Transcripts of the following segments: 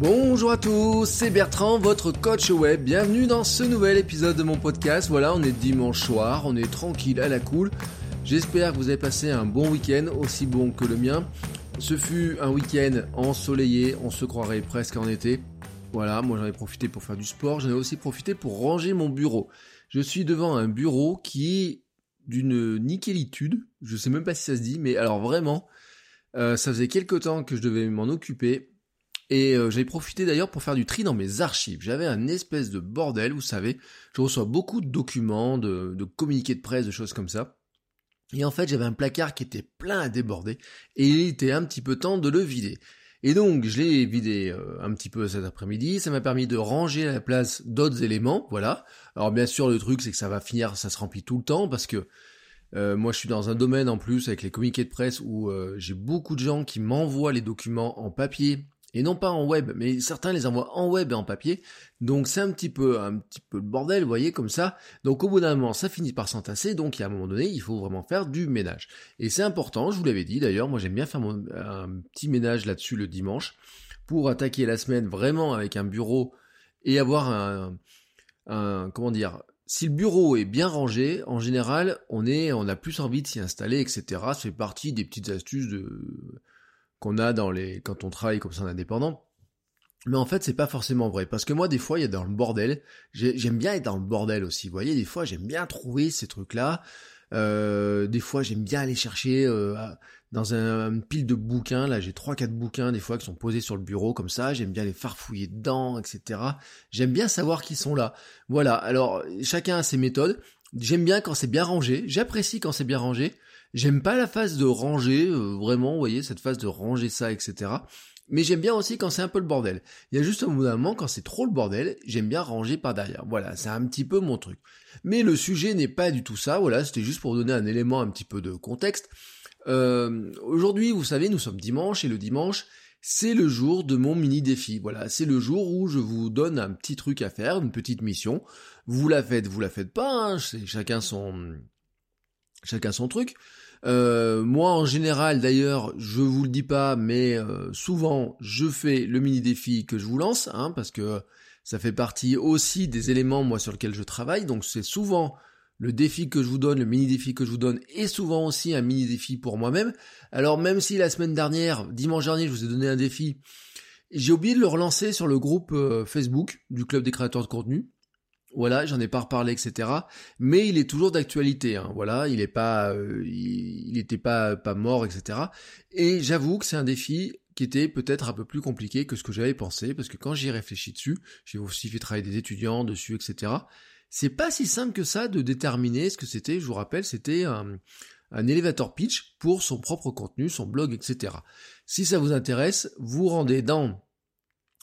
Bonjour à tous, c'est Bertrand, votre coach web. Bienvenue dans ce nouvel épisode de mon podcast. Voilà, on est dimanche soir, on est tranquille à la cool. J'espère que vous avez passé un bon week-end, aussi bon que le mien. Ce fut un week-end ensoleillé, on se croirait presque en été. Voilà, moi j'en ai profité pour faire du sport, j'en ai aussi profité pour ranger mon bureau. Je suis devant un bureau qui est d'une nickelitude, je sais même pas si ça se dit, mais alors vraiment, euh, ça faisait quelques temps que je devais m'en occuper, et euh, j'avais profité d'ailleurs pour faire du tri dans mes archives. J'avais un espèce de bordel, vous savez, je reçois beaucoup de documents, de, de communiqués de presse, de choses comme ça. Et en fait, j'avais un placard qui était plein à déborder, et il était un petit peu temps de le vider. Et donc, je l'ai vidé euh, un petit peu cet après-midi, ça m'a permis de ranger à la place d'autres éléments, voilà. Alors bien sûr, le truc, c'est que ça va finir, ça se remplit tout le temps, parce que euh, moi, je suis dans un domaine en plus avec les communiqués de presse où euh, j'ai beaucoup de gens qui m'envoient les documents en papier et non pas en web, mais certains les envoient en web et en papier. Donc c'est un petit peu un petit peu le bordel, vous voyez comme ça. Donc au bout d'un moment, ça finit par s'entasser. Donc à un moment donné, il faut vraiment faire du ménage. Et c'est important, je vous l'avais dit d'ailleurs. Moi j'aime bien faire un petit ménage là-dessus le dimanche pour attaquer la semaine vraiment avec un bureau et avoir un, un comment dire. Si le bureau est bien rangé, en général, on est, on a plus envie de s'y installer, etc. Fait partie des petites astuces de qu'on a dans les quand on travaille comme ça en indépendant. Mais en fait, c'est pas forcément vrai. Parce que moi, des fois, il y a dans le bordel. J'aime bien être dans le bordel aussi. Vous voyez, des fois, j'aime bien trouver ces trucs-là. Euh, des fois, j'aime bien aller chercher euh, dans un, une pile de bouquins. Là, j'ai trois, quatre bouquins des fois qui sont posés sur le bureau comme ça. J'aime bien les farfouiller dedans, etc. J'aime bien savoir qu'ils sont là. Voilà. Alors, chacun a ses méthodes. J'aime bien quand c'est bien rangé. J'apprécie quand c'est bien rangé. J'aime pas la phase de ranger, euh, vraiment, vous voyez, cette phase de ranger ça, etc. Mais j'aime bien aussi quand c'est un peu le bordel. Il y a juste un moment quand c'est trop le bordel, j'aime bien ranger par derrière. Voilà, c'est un petit peu mon truc. Mais le sujet n'est pas du tout ça, voilà, c'était juste pour donner un élément un petit peu de contexte. Euh, Aujourd'hui, vous savez, nous sommes dimanche, et le dimanche, c'est le jour de mon mini défi. Voilà, c'est le jour où je vous donne un petit truc à faire, une petite mission. Vous la faites, vous la faites pas, hein, chacun son chacun son truc. Euh, moi, en général, d'ailleurs, je vous le dis pas, mais euh, souvent, je fais le mini défi que je vous lance, hein, parce que ça fait partie aussi des éléments moi sur lesquels je travaille. Donc, c'est souvent le défi que je vous donne, le mini défi que je vous donne, et souvent aussi un mini défi pour moi-même. Alors, même si la semaine dernière, dimanche dernier, je vous ai donné un défi, j'ai oublié de le relancer sur le groupe euh, Facebook du club des créateurs de contenu. Voilà, j'en ai pas reparlé, etc. Mais il est toujours d'actualité. Hein. Voilà, il est pas, euh, il était pas pas mort, etc. Et j'avoue que c'est un défi qui était peut-être un peu plus compliqué que ce que j'avais pensé, parce que quand j'y réfléchis dessus, j'ai aussi fait travailler des étudiants dessus, etc. C'est pas si simple que ça de déterminer ce que c'était. Je vous rappelle, c'était un, un elevator pitch pour son propre contenu, son blog, etc. Si ça vous intéresse, vous rendez dans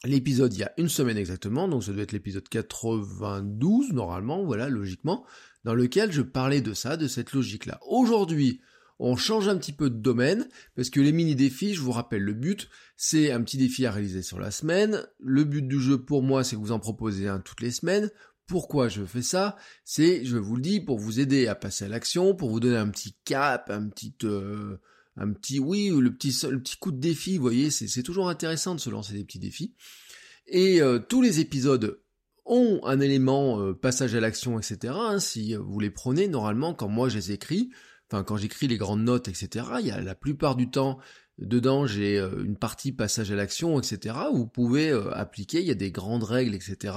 l'épisode il y a une semaine exactement, donc ça doit être l'épisode 92 normalement, voilà, logiquement, dans lequel je parlais de ça, de cette logique-là. Aujourd'hui, on change un petit peu de domaine, parce que les mini-défis, je vous rappelle le but, c'est un petit défi à réaliser sur la semaine. Le but du jeu pour moi, c'est que vous en proposez un toutes les semaines. Pourquoi je fais ça? C'est, je vous le dis, pour vous aider à passer à l'action, pour vous donner un petit cap, un petit... Euh, un petit oui, le petit, le petit coup de défi, vous voyez, c'est toujours intéressant de se lancer des petits défis. Et euh, tous les épisodes ont un élément euh, passage à l'action, etc. Hein, si vous les prenez, normalement, quand moi je les écris, enfin quand j'écris les grandes notes, etc., il y a la plupart du temps, dedans j'ai euh, une partie passage à l'action, etc., vous pouvez appliquer, il y a des grandes règles, etc.,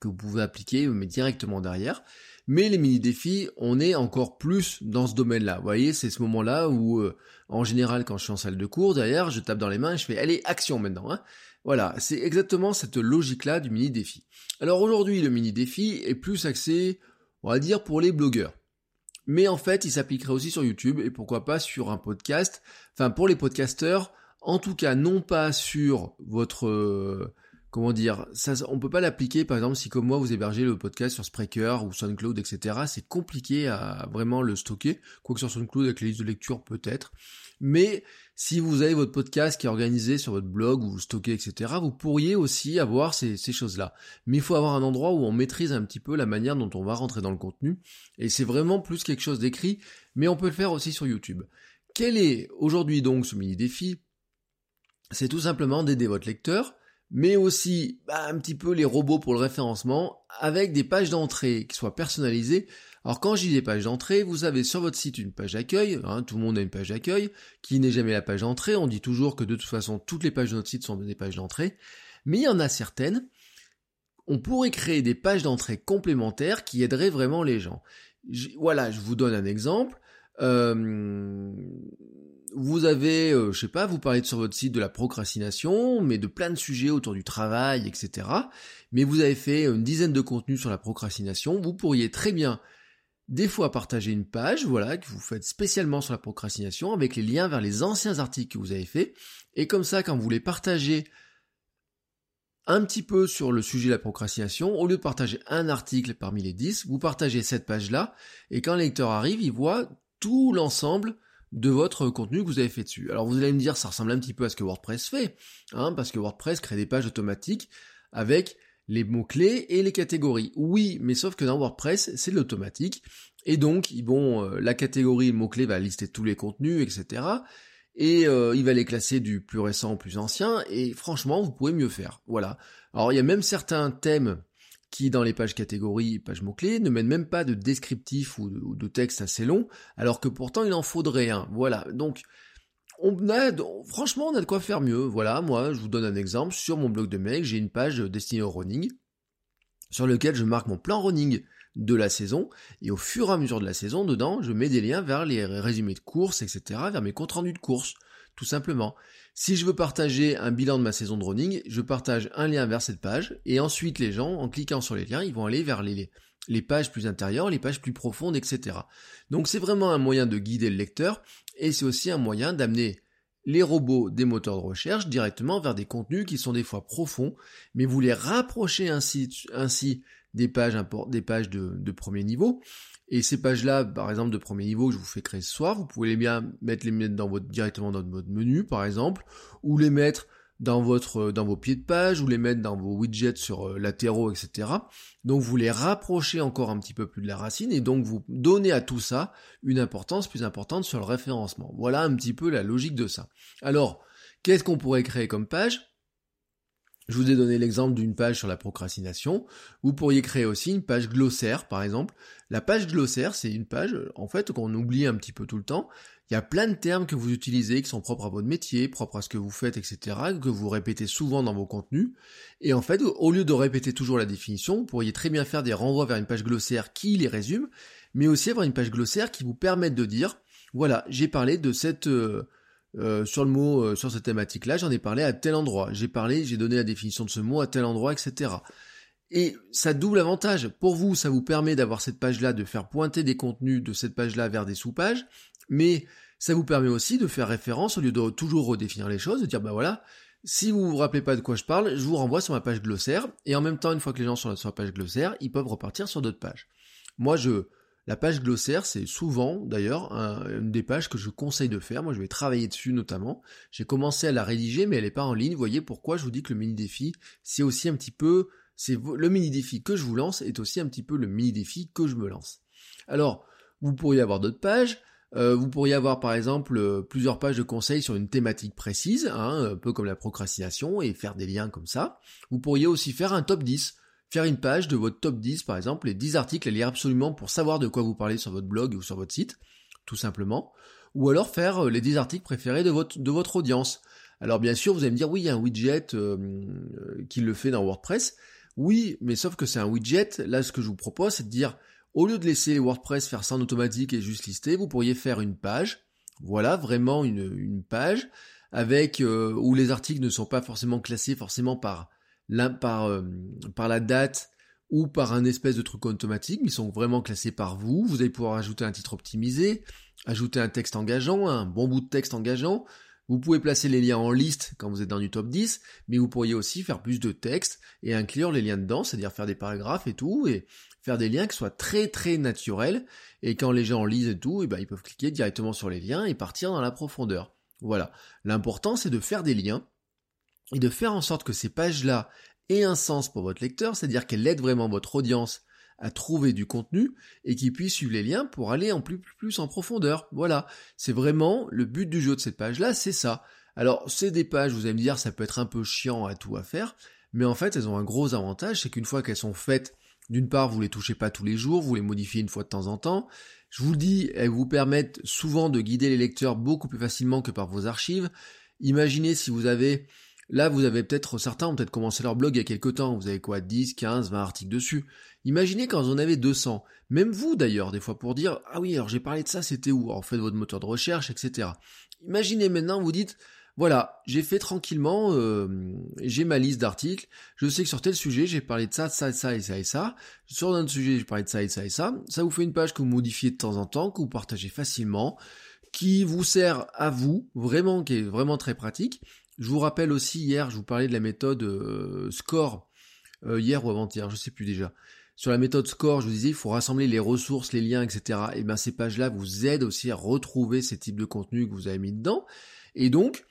que vous pouvez appliquer, mais directement derrière. Mais les mini-défis, on est encore plus dans ce domaine-là. Vous voyez, c'est ce moment-là où, euh, en général, quand je suis en salle de cours, derrière, je tape dans les mains et je fais, allez, action maintenant. Hein voilà, c'est exactement cette logique-là du mini-défi. Alors aujourd'hui, le mini-défi est plus axé, on va dire, pour les blogueurs. Mais en fait, il s'appliquerait aussi sur YouTube et pourquoi pas sur un podcast. Enfin, pour les podcasteurs, En tout cas, non pas sur votre euh, comment dire, ça, on peut pas l'appliquer, par exemple, si comme moi vous hébergez le podcast sur Spreaker ou SoundCloud, etc. C'est compliqué à vraiment le stocker, quoique sur SoundCloud avec les listes de lecture peut-être. Mais si vous avez votre podcast qui est organisé sur votre blog, ou stockez, etc., vous pourriez aussi avoir ces, ces choses-là. Mais il faut avoir un endroit où on maîtrise un petit peu la manière dont on va rentrer dans le contenu. Et c'est vraiment plus quelque chose d'écrit, mais on peut le faire aussi sur YouTube. Quel est aujourd'hui donc ce mini défi C'est tout simplement d'aider votre lecteur mais aussi bah, un petit peu les robots pour le référencement, avec des pages d'entrée qui soient personnalisées. Alors quand je dis des pages d'entrée, vous avez sur votre site une page d'accueil, hein, tout le monde a une page d'accueil, qui n'est jamais la page d'entrée, on dit toujours que de toute façon toutes les pages de notre site sont des pages d'entrée, mais il y en a certaines, on pourrait créer des pages d'entrée complémentaires qui aideraient vraiment les gens. voilà, je vous donne un exemple. Euh, vous avez, euh, je sais pas, vous parlez sur votre site de la procrastination, mais de plein de sujets autour du travail, etc. Mais vous avez fait une dizaine de contenus sur la procrastination. Vous pourriez très bien des fois partager une page, voilà, que vous faites spécialement sur la procrastination, avec les liens vers les anciens articles que vous avez faits. Et comme ça, quand vous les partagez un petit peu sur le sujet de la procrastination, au lieu de partager un article parmi les 10, vous partagez cette page-là, et quand le lecteur arrive, il voit tout l'ensemble de votre contenu que vous avez fait dessus. Alors vous allez me dire, ça ressemble un petit peu à ce que WordPress fait, hein, parce que WordPress crée des pages automatiques avec les mots-clés et les catégories. Oui, mais sauf que dans WordPress, c'est de l'automatique, et donc, bon, euh, la catégorie mot-clé va lister tous les contenus, etc. Et euh, il va les classer du plus récent au plus ancien, et franchement, vous pouvez mieux faire. Voilà. Alors il y a même certains thèmes qui dans les pages catégories, pages mots-clés, ne mènent même pas de descriptif ou de, texte assez long, alors que pourtant il en faudrait un. Voilà, donc on a, franchement, on a de quoi faire mieux. Voilà, moi, je vous donne un exemple. Sur mon blog de mail, j'ai une page destinée au running, sur lequel je marque mon plan running de la saison, et au fur et à mesure de la saison, dedans, je mets des liens vers les résumés de courses, etc., vers mes comptes rendus de courses, tout simplement. Si je veux partager un bilan de ma saison de running, je partage un lien vers cette page, et ensuite les gens, en cliquant sur les liens, ils vont aller vers les, les pages plus intérieures, les pages plus profondes, etc. Donc c'est vraiment un moyen de guider le lecteur, et c'est aussi un moyen d'amener les robots des moteurs de recherche directement vers des contenus qui sont des fois profonds, mais vous les rapprochez ainsi, ainsi des pages, des pages de, premier niveau, et ces pages-là, par exemple, de premier niveau je vous fais créer ce soir, vous pouvez les bien mettre les mettre dans votre, directement dans votre menu, par exemple, ou les mettre dans votre, dans vos pieds de page, ou les mettre dans vos widgets sur euh, latéraux, etc. Donc vous les rapprochez encore un petit peu plus de la racine, et donc vous donnez à tout ça une importance plus importante sur le référencement. Voilà un petit peu la logique de ça. Alors, qu'est-ce qu'on pourrait créer comme page? Je vous ai donné l'exemple d'une page sur la procrastination. Vous pourriez créer aussi une page glossaire, par exemple. La page glossaire, c'est une page, en fait, qu'on oublie un petit peu tout le temps. Il y a plein de termes que vous utilisez qui sont propres à votre métier, propres à ce que vous faites, etc., que vous répétez souvent dans vos contenus. Et en fait, au lieu de répéter toujours la définition, vous pourriez très bien faire des renvois vers une page glossaire qui les résume, mais aussi avoir une page glossaire qui vous permette de dire, voilà, j'ai parlé de cette... Euh, euh, sur le mot, euh, sur cette thématique-là, j'en ai parlé à tel endroit. J'ai parlé, j'ai donné la définition de ce mot à tel endroit, etc. Et ça double avantage. Pour vous, ça vous permet d'avoir cette page-là, de faire pointer des contenus de cette page-là vers des sous-pages, mais ça vous permet aussi de faire référence au lieu de toujours redéfinir les choses, de dire bah voilà, si vous vous rappelez pas de quoi je parle, je vous renvoie sur ma page glossaire, et en même temps, une fois que les gens sont sur la page glossaire, ils peuvent repartir sur d'autres pages. Moi, je, la page glossaire, c'est souvent d'ailleurs une des pages que je conseille de faire. Moi, je vais travailler dessus notamment. J'ai commencé à la rédiger, mais elle n'est pas en ligne. Vous voyez pourquoi je vous dis que le mini défi, c'est aussi un petit peu, le mini défi que je vous lance est aussi un petit peu le mini défi que je me lance. Alors, vous pourriez avoir d'autres pages. Euh, vous pourriez avoir par exemple euh, plusieurs pages de conseils sur une thématique précise, hein, un peu comme la procrastination, et faire des liens comme ça. Vous pourriez aussi faire un top 10 faire une page de votre top 10 par exemple, les 10 articles à lire absolument pour savoir de quoi vous parlez sur votre blog ou sur votre site, tout simplement, ou alors faire euh, les 10 articles préférés de votre, de votre audience. Alors bien sûr, vous allez me dire, oui, il y a un widget euh, euh, qui le fait dans WordPress. Oui, mais sauf que c'est un widget, là ce que je vous propose, c'est de dire, au lieu de laisser WordPress faire ça en automatique et juste lister, vous pourriez faire une page, voilà, vraiment une, une page, avec où les articles ne sont pas forcément classés forcément par par, euh, par la date ou par un espèce de truc automatique, mais ils sont vraiment classés par vous. Vous allez pouvoir ajouter un titre optimisé, ajouter un texte engageant, un bon bout de texte engageant. Vous pouvez placer les liens en liste quand vous êtes dans du top 10, mais vous pourriez aussi faire plus de texte et inclure les liens dedans, c'est-à-dire faire des paragraphes et tout, et faire des liens qui soient très très naturels, et quand les gens lisent et tout, et eh ben, ils peuvent cliquer directement sur les liens et partir dans la profondeur. Voilà. L'important c'est de faire des liens, et de faire en sorte que ces pages-là aient un sens pour votre lecteur, c'est-à-dire qu'elles aident vraiment votre audience à trouver du contenu et qui puisse suivre les liens pour aller en plus, plus, plus en profondeur. Voilà. C'est vraiment le but du jeu de cette page-là, c'est ça. Alors, c'est des pages, vous allez me dire, ça peut être un peu chiant à tout à faire, mais en fait, elles ont un gros avantage, c'est qu'une fois qu'elles sont faites, d'une part, vous les touchez pas tous les jours, vous les modifiez une fois de temps en temps. Je vous le dis, elles vous permettent souvent de guider les lecteurs beaucoup plus facilement que par vos archives. Imaginez si vous avez Là, vous avez peut-être, certains ont peut-être commencé leur blog il y a quelques temps, vous avez quoi, 10, 15, 20 articles dessus. Imaginez quand vous en avez 200, même vous d'ailleurs, des fois pour dire, ah oui, alors j'ai parlé de ça, c'était où? Alors faites votre moteur de recherche, etc. Imaginez maintenant, vous dites, voilà, j'ai fait tranquillement, euh, j'ai ma liste d'articles, je sais que sur tel sujet, j'ai parlé de ça, ça, ça et ça et ça, sur un autre sujet, j'ai parlé de ça et ça et ça, ça vous fait une page que vous modifiez de temps en temps, que vous partagez facilement, qui vous sert à vous, vraiment, qui est vraiment très pratique, je vous rappelle aussi hier, je vous parlais de la méthode euh, SCORE, euh, hier ou avant-hier, je sais plus déjà. Sur la méthode SCORE, je vous disais, il faut rassembler les ressources, les liens, etc. Et bien ces pages-là vous aident aussi à retrouver ces types de contenus que vous avez mis dedans. Et donc,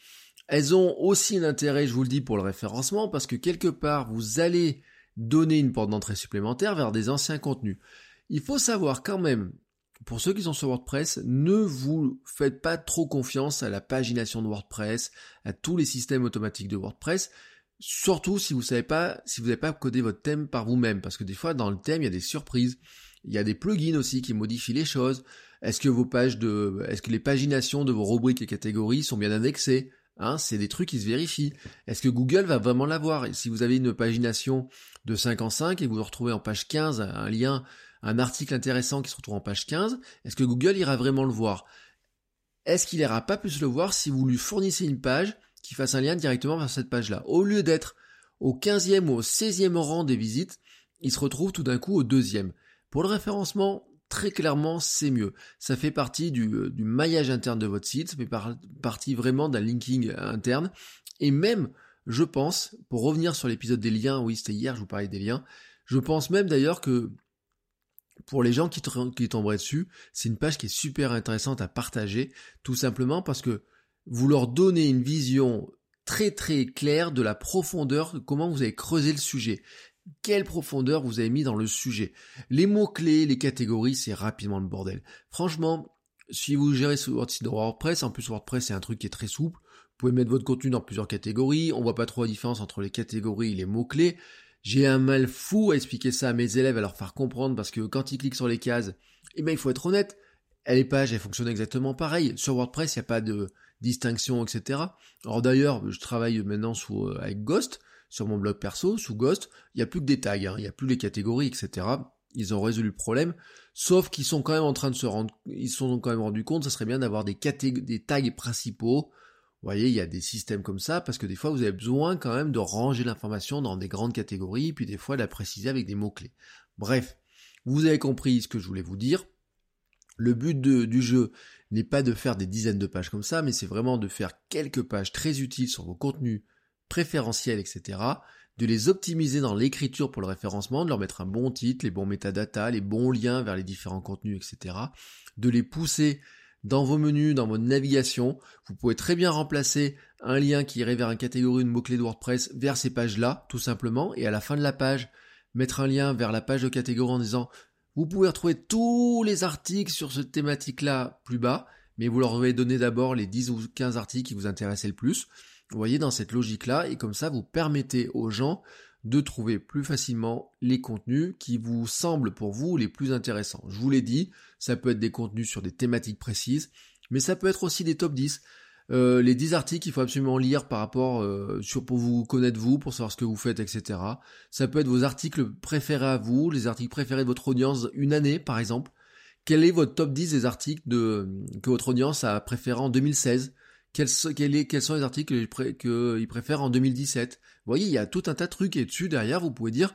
elles ont aussi un intérêt, je vous le dis, pour le référencement, parce que quelque part, vous allez donner une porte d'entrée supplémentaire vers des anciens contenus. Il faut savoir quand même pour ceux qui sont sur WordPress, ne vous faites pas trop confiance à la pagination de WordPress, à tous les systèmes automatiques de WordPress, surtout si vous savez pas, si vous n'avez pas codé votre thème par vous-même, parce que des fois dans le thème il y a des surprises, il y a des plugins aussi qui modifient les choses. Est-ce que vos pages de, est-ce que les paginations de vos rubriques et catégories sont bien indexées? Hein, c'est des trucs qui se vérifient. Est-ce que Google va vraiment l'avoir? Si vous avez une pagination de 5 en 5 et vous retrouvez en page 15 un lien un article intéressant qui se retrouve en page 15, est-ce que Google ira vraiment le voir? Est-ce qu'il ira pas plus le voir si vous lui fournissez une page qui fasse un lien directement vers cette page-là? Au lieu d'être au 15e ou au 16e rang des visites, il se retrouve tout d'un coup au deuxième. Pour le référencement, très clairement, c'est mieux. Ça fait partie du, euh, du, maillage interne de votre site, ça fait partie vraiment d'un linking interne. Et même, je pense, pour revenir sur l'épisode des liens, oui, c'était hier, je vous parlais des liens, je pense même d'ailleurs que pour les gens qui, tomberaient dessus, c'est une page qui est super intéressante à partager, tout simplement parce que vous leur donnez une vision très très claire de la profondeur, de comment vous avez creusé le sujet. Quelle profondeur vous avez mis dans le sujet. Les mots-clés, les catégories, c'est rapidement le bordel. Franchement, si vous gérez sur votre site de WordPress, en plus WordPress c'est un truc qui est très souple, vous pouvez mettre votre contenu dans plusieurs catégories, on voit pas trop la différence entre les catégories et les mots-clés. J'ai un mal fou à expliquer ça à mes élèves, à leur faire comprendre, parce que quand ils cliquent sur les cases, eh ben, il faut être honnête, les pages, elles fonctionnent exactement pareil. Sur WordPress, il n'y a pas de distinction, etc. Alors d'ailleurs, je travaille maintenant sous, euh, avec Ghost, sur mon blog perso, sous Ghost, il n'y a plus que des tags, hein. il n'y a plus les catégories, etc. Ils ont résolu le problème, sauf qu'ils sont quand même en train de se rendre, ils sont quand même rendus compte, ça serait bien d'avoir des, des tags principaux, vous voyez, il y a des systèmes comme ça, parce que des fois, vous avez besoin quand même de ranger l'information dans des grandes catégories, puis des fois de la préciser avec des mots-clés. Bref, vous avez compris ce que je voulais vous dire. Le but du jeu n'est pas de faire des dizaines de pages comme ça, mais c'est vraiment de faire quelques pages très utiles sur vos contenus préférentiels, etc., de les optimiser dans l'écriture pour le référencement, de leur mettre un bon titre, les bons métadatas, les bons liens vers les différents contenus, etc., de les pousser dans vos menus, dans votre navigation, vous pouvez très bien remplacer un lien qui irait vers une catégorie de mots-clés de WordPress vers ces pages-là, tout simplement, et à la fin de la page, mettre un lien vers la page de catégorie en disant vous pouvez retrouver tous les articles sur cette thématique-là plus bas, mais vous leur avez donné d'abord les 10 ou 15 articles qui vous intéressaient le plus. Vous voyez dans cette logique-là, et comme ça vous permettez aux gens de trouver plus facilement les contenus qui vous semblent pour vous les plus intéressants. Je vous l'ai dit, ça peut être des contenus sur des thématiques précises, mais ça peut être aussi des top 10. Euh, les 10 articles qu'il faut absolument lire par rapport euh, sur pour vous connaître vous, pour savoir ce que vous faites, etc. Ça peut être vos articles préférés à vous, les articles préférés de votre audience une année par exemple. Quel est votre top 10 des articles de, que votre audience a préféré en 2016 quels, sont les articles qu'ils préfèrent en 2017 Vous voyez, il y a tout un tas de trucs et dessus derrière, vous pouvez dire,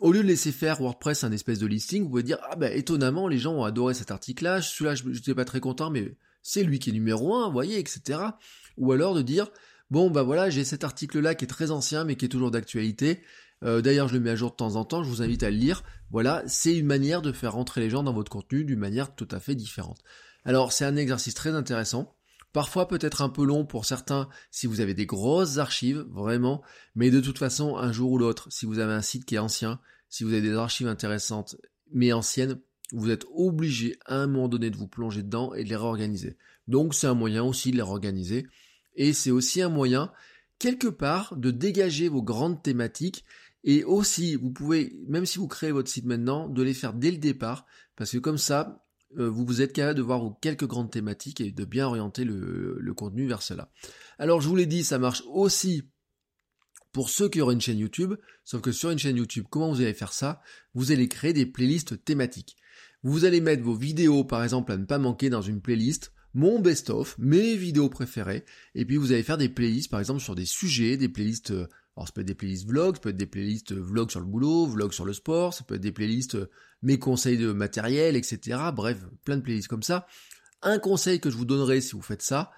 au lieu de laisser faire WordPress un espèce de listing, vous pouvez dire, ah ben étonnamment, les gens ont adoré cet article-là, celui-là, je n'étais pas très content, mais c'est lui qui est numéro un, vous voyez, etc. ou alors de dire bon bah voilà j'ai cet article là qui est très ancien mais qui est toujours d'actualité. Euh, d'ailleurs je le mets à jour de temps en temps, je vous invite à le lire. Voilà, c'est une manière de faire rentrer les gens dans votre contenu d'une manière tout à fait différente. Alors c'est un exercice très intéressant. Parfois peut-être un peu long pour certains si vous avez des grosses archives, vraiment, mais de toute façon, un jour ou l'autre, si vous avez un site qui est ancien, si vous avez des archives intéressantes mais anciennes, vous êtes obligé à un moment donné de vous plonger dedans et de les réorganiser. Donc c'est un moyen aussi de les réorganiser. Et c'est aussi un moyen, quelque part, de dégager vos grandes thématiques. Et aussi, vous pouvez, même si vous créez votre site maintenant, de les faire dès le départ. Parce que comme ça, vous vous êtes capable de voir quelques grandes thématiques et de bien orienter le, contenu vers cela. Alors je vous l'ai dit, ça marche aussi pour ceux qui auraient une chaîne YouTube, sauf que sur une chaîne YouTube, comment vous allez faire ça? Vous allez créer des playlists thématiques. Vous allez mettre vos vidéos, par exemple, à ne pas manquer dans une playlist, mon best-of, mes vidéos préférées, et puis vous allez faire des playlists, par exemple, sur des sujets, des playlists euh, alors ça peut être des playlists vlogs, ça peut être des playlists vlogs sur le boulot, vlogs sur le sport, ça peut être des playlists euh, mes conseils de matériel, etc. Bref, plein de playlists comme ça. Un conseil que je vous donnerai si vous faites ça,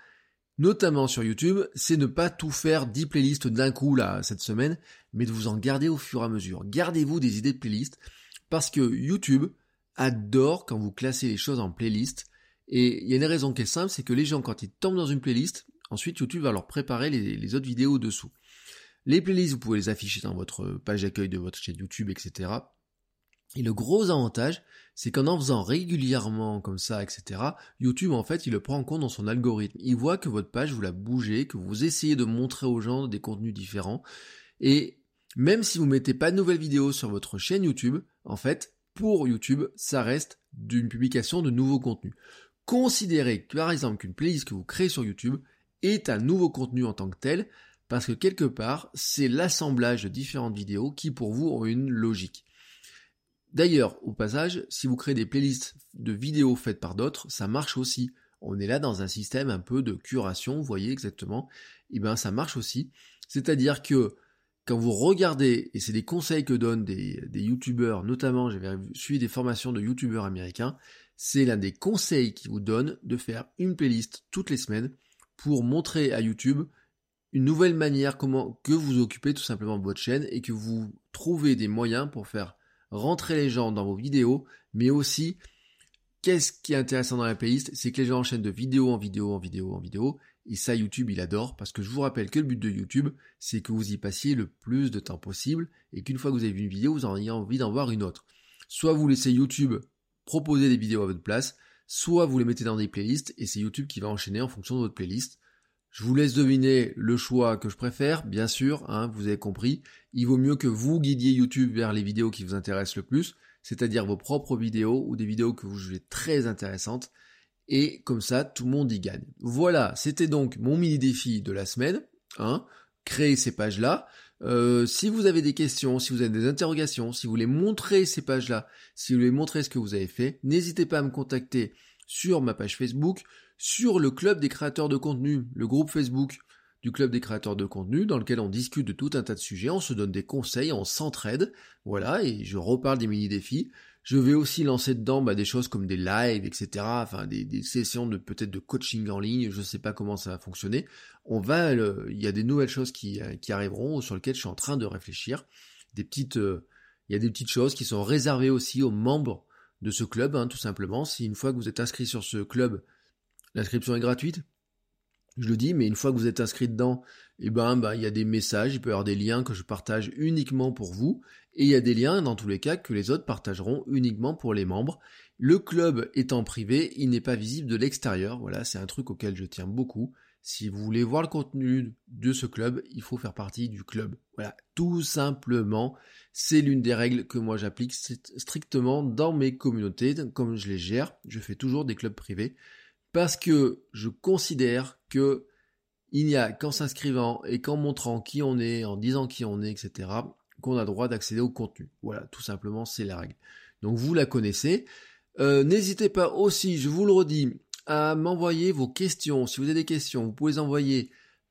notamment sur YouTube, c'est ne pas tout faire 10 playlists d'un coup là cette semaine, mais de vous en garder au fur et à mesure. Gardez-vous des idées de playlists parce que YouTube adore quand vous classez les choses en playlist. Et il y a une raison qui est simple, c'est que les gens quand ils tombent dans une playlist, ensuite YouTube va leur préparer les, les autres vidéos dessous. Les playlists, vous pouvez les afficher dans votre page d'accueil de votre chaîne YouTube, etc. Et le gros avantage, c'est qu'en en faisant régulièrement comme ça, etc., YouTube, en fait, il le prend en compte dans son algorithme. Il voit que votre page, vous la bougez, que vous essayez de montrer aux gens des contenus différents. Et même si vous mettez pas de nouvelles vidéos sur votre chaîne YouTube, en fait, pour YouTube, ça reste d'une publication de nouveaux contenus. Considérez, par exemple, qu'une playlist que vous créez sur YouTube est un nouveau contenu en tant que tel, parce que quelque part, c'est l'assemblage de différentes vidéos qui pour vous ont une logique. D'ailleurs, au passage, si vous créez des playlists de vidéos faites par d'autres, ça marche aussi. On est là dans un système un peu de curation, vous voyez exactement. Et eh bien ça marche aussi. C'est-à-dire que quand vous regardez, et c'est des conseils que donnent des, des youtubeurs, notamment j'avais suivi des formations de youtubeurs américains, c'est l'un des conseils qui vous donne de faire une playlist toutes les semaines pour montrer à YouTube une nouvelle manière comment que vous occupez tout simplement de votre chaîne et que vous trouvez des moyens pour faire rentrer les gens dans vos vidéos, mais aussi qu'est-ce qui est intéressant dans la playlist, c'est que les gens enchaînent de vidéo en vidéo en vidéo en vidéo, et ça YouTube il adore, parce que je vous rappelle que le but de YouTube, c'est que vous y passiez le plus de temps possible, et qu'une fois que vous avez vu une vidéo, vous en ayez envie d'en voir une autre. Soit vous laissez YouTube proposer des vidéos à votre place, soit vous les mettez dans des playlists, et c'est YouTube qui va enchaîner en fonction de votre playlist. Je vous laisse deviner le choix que je préfère, bien sûr, hein, vous avez compris. Il vaut mieux que vous guidiez YouTube vers les vidéos qui vous intéressent le plus, c'est-à-dire vos propres vidéos ou des vidéos que vous jugez très intéressantes. Et comme ça, tout le monde y gagne. Voilà, c'était donc mon mini défi de la semaine. Hein, créer ces pages-là. Euh, si vous avez des questions, si vous avez des interrogations, si vous voulez montrer ces pages-là, si vous voulez montrer ce que vous avez fait, n'hésitez pas à me contacter sur ma page Facebook, sur le club des créateurs de contenu, le groupe Facebook du club des créateurs de contenu, dans lequel on discute de tout un tas de sujets, on se donne des conseils, on s'entraide, voilà, et je reparle des mini-défis. Je vais aussi lancer dedans bah, des choses comme des lives, etc. Enfin, des, sessions de peut-être de coaching en ligne. Je ne sais pas comment ça va fonctionner. On va, il y a des nouvelles choses qui, qui, arriveront sur lesquelles je suis en train de réfléchir. Des petites, euh, il y a des petites choses qui sont réservées aussi aux membres de ce club, hein, tout simplement. Si une fois que vous êtes inscrit sur ce club, L'inscription est gratuite. Je le dis, mais une fois que vous êtes inscrit dedans, eh ben, bah, il y a des messages, il peut y avoir des liens que je partage uniquement pour vous, et il y a des liens, dans tous les cas, que les autres partageront uniquement pour les membres. Le club étant privé, il n'est pas visible de l'extérieur. Voilà, c'est un truc auquel je tiens beaucoup. Si vous voulez voir le contenu de ce club, il faut faire partie du club. Voilà, tout simplement, c'est l'une des règles que moi j'applique strictement dans mes communautés, comme je les gère. Je fais toujours des clubs privés parce que je considère que il n'y a qu'en s'inscrivant et qu'en montrant qui on est, en disant qui on est, etc., qu'on a droit d'accéder au contenu. Voilà, tout simplement, c'est la règle. Donc vous la connaissez. Euh, n'hésitez pas aussi, je vous le redis, à m'envoyer vos questions. Si vous avez des questions, vous pouvez les envoyer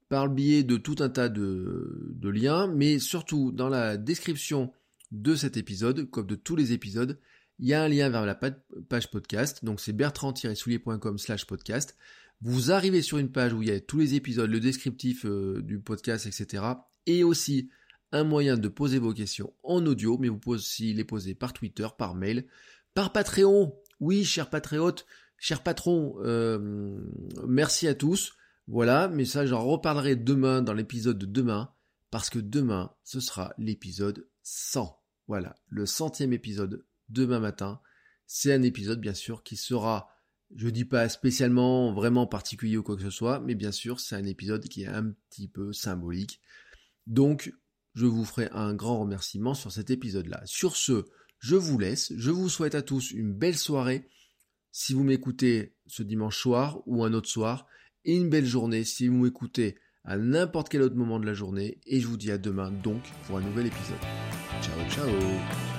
par le biais de tout un tas de, de liens, mais surtout dans la description de cet épisode, comme de tous les épisodes, il y a un lien vers la page podcast, donc c'est bertrand-soulier.com slash podcast. Vous arrivez sur une page où il y a tous les épisodes, le descriptif euh, du podcast, etc. Et aussi un moyen de poser vos questions en audio, mais vous pouvez aussi les poser par Twitter, par mail, par Patreon. Oui, cher patriote, cher patron, euh, merci à tous. Voilà, mais ça j'en reparlerai demain dans l'épisode de demain, parce que demain, ce sera l'épisode 100. Voilà, le centième épisode demain matin. C'est un épisode bien sûr qui sera je dis pas spécialement vraiment particulier ou quoi que ce soit, mais bien sûr, c'est un épisode qui est un petit peu symbolique. Donc, je vous ferai un grand remerciement sur cet épisode-là. Sur ce, je vous laisse. Je vous souhaite à tous une belle soirée si vous m'écoutez ce dimanche soir ou un autre soir, et une belle journée si vous m'écoutez à n'importe quel autre moment de la journée. Et je vous dis à demain donc pour un nouvel épisode. Ciao, ciao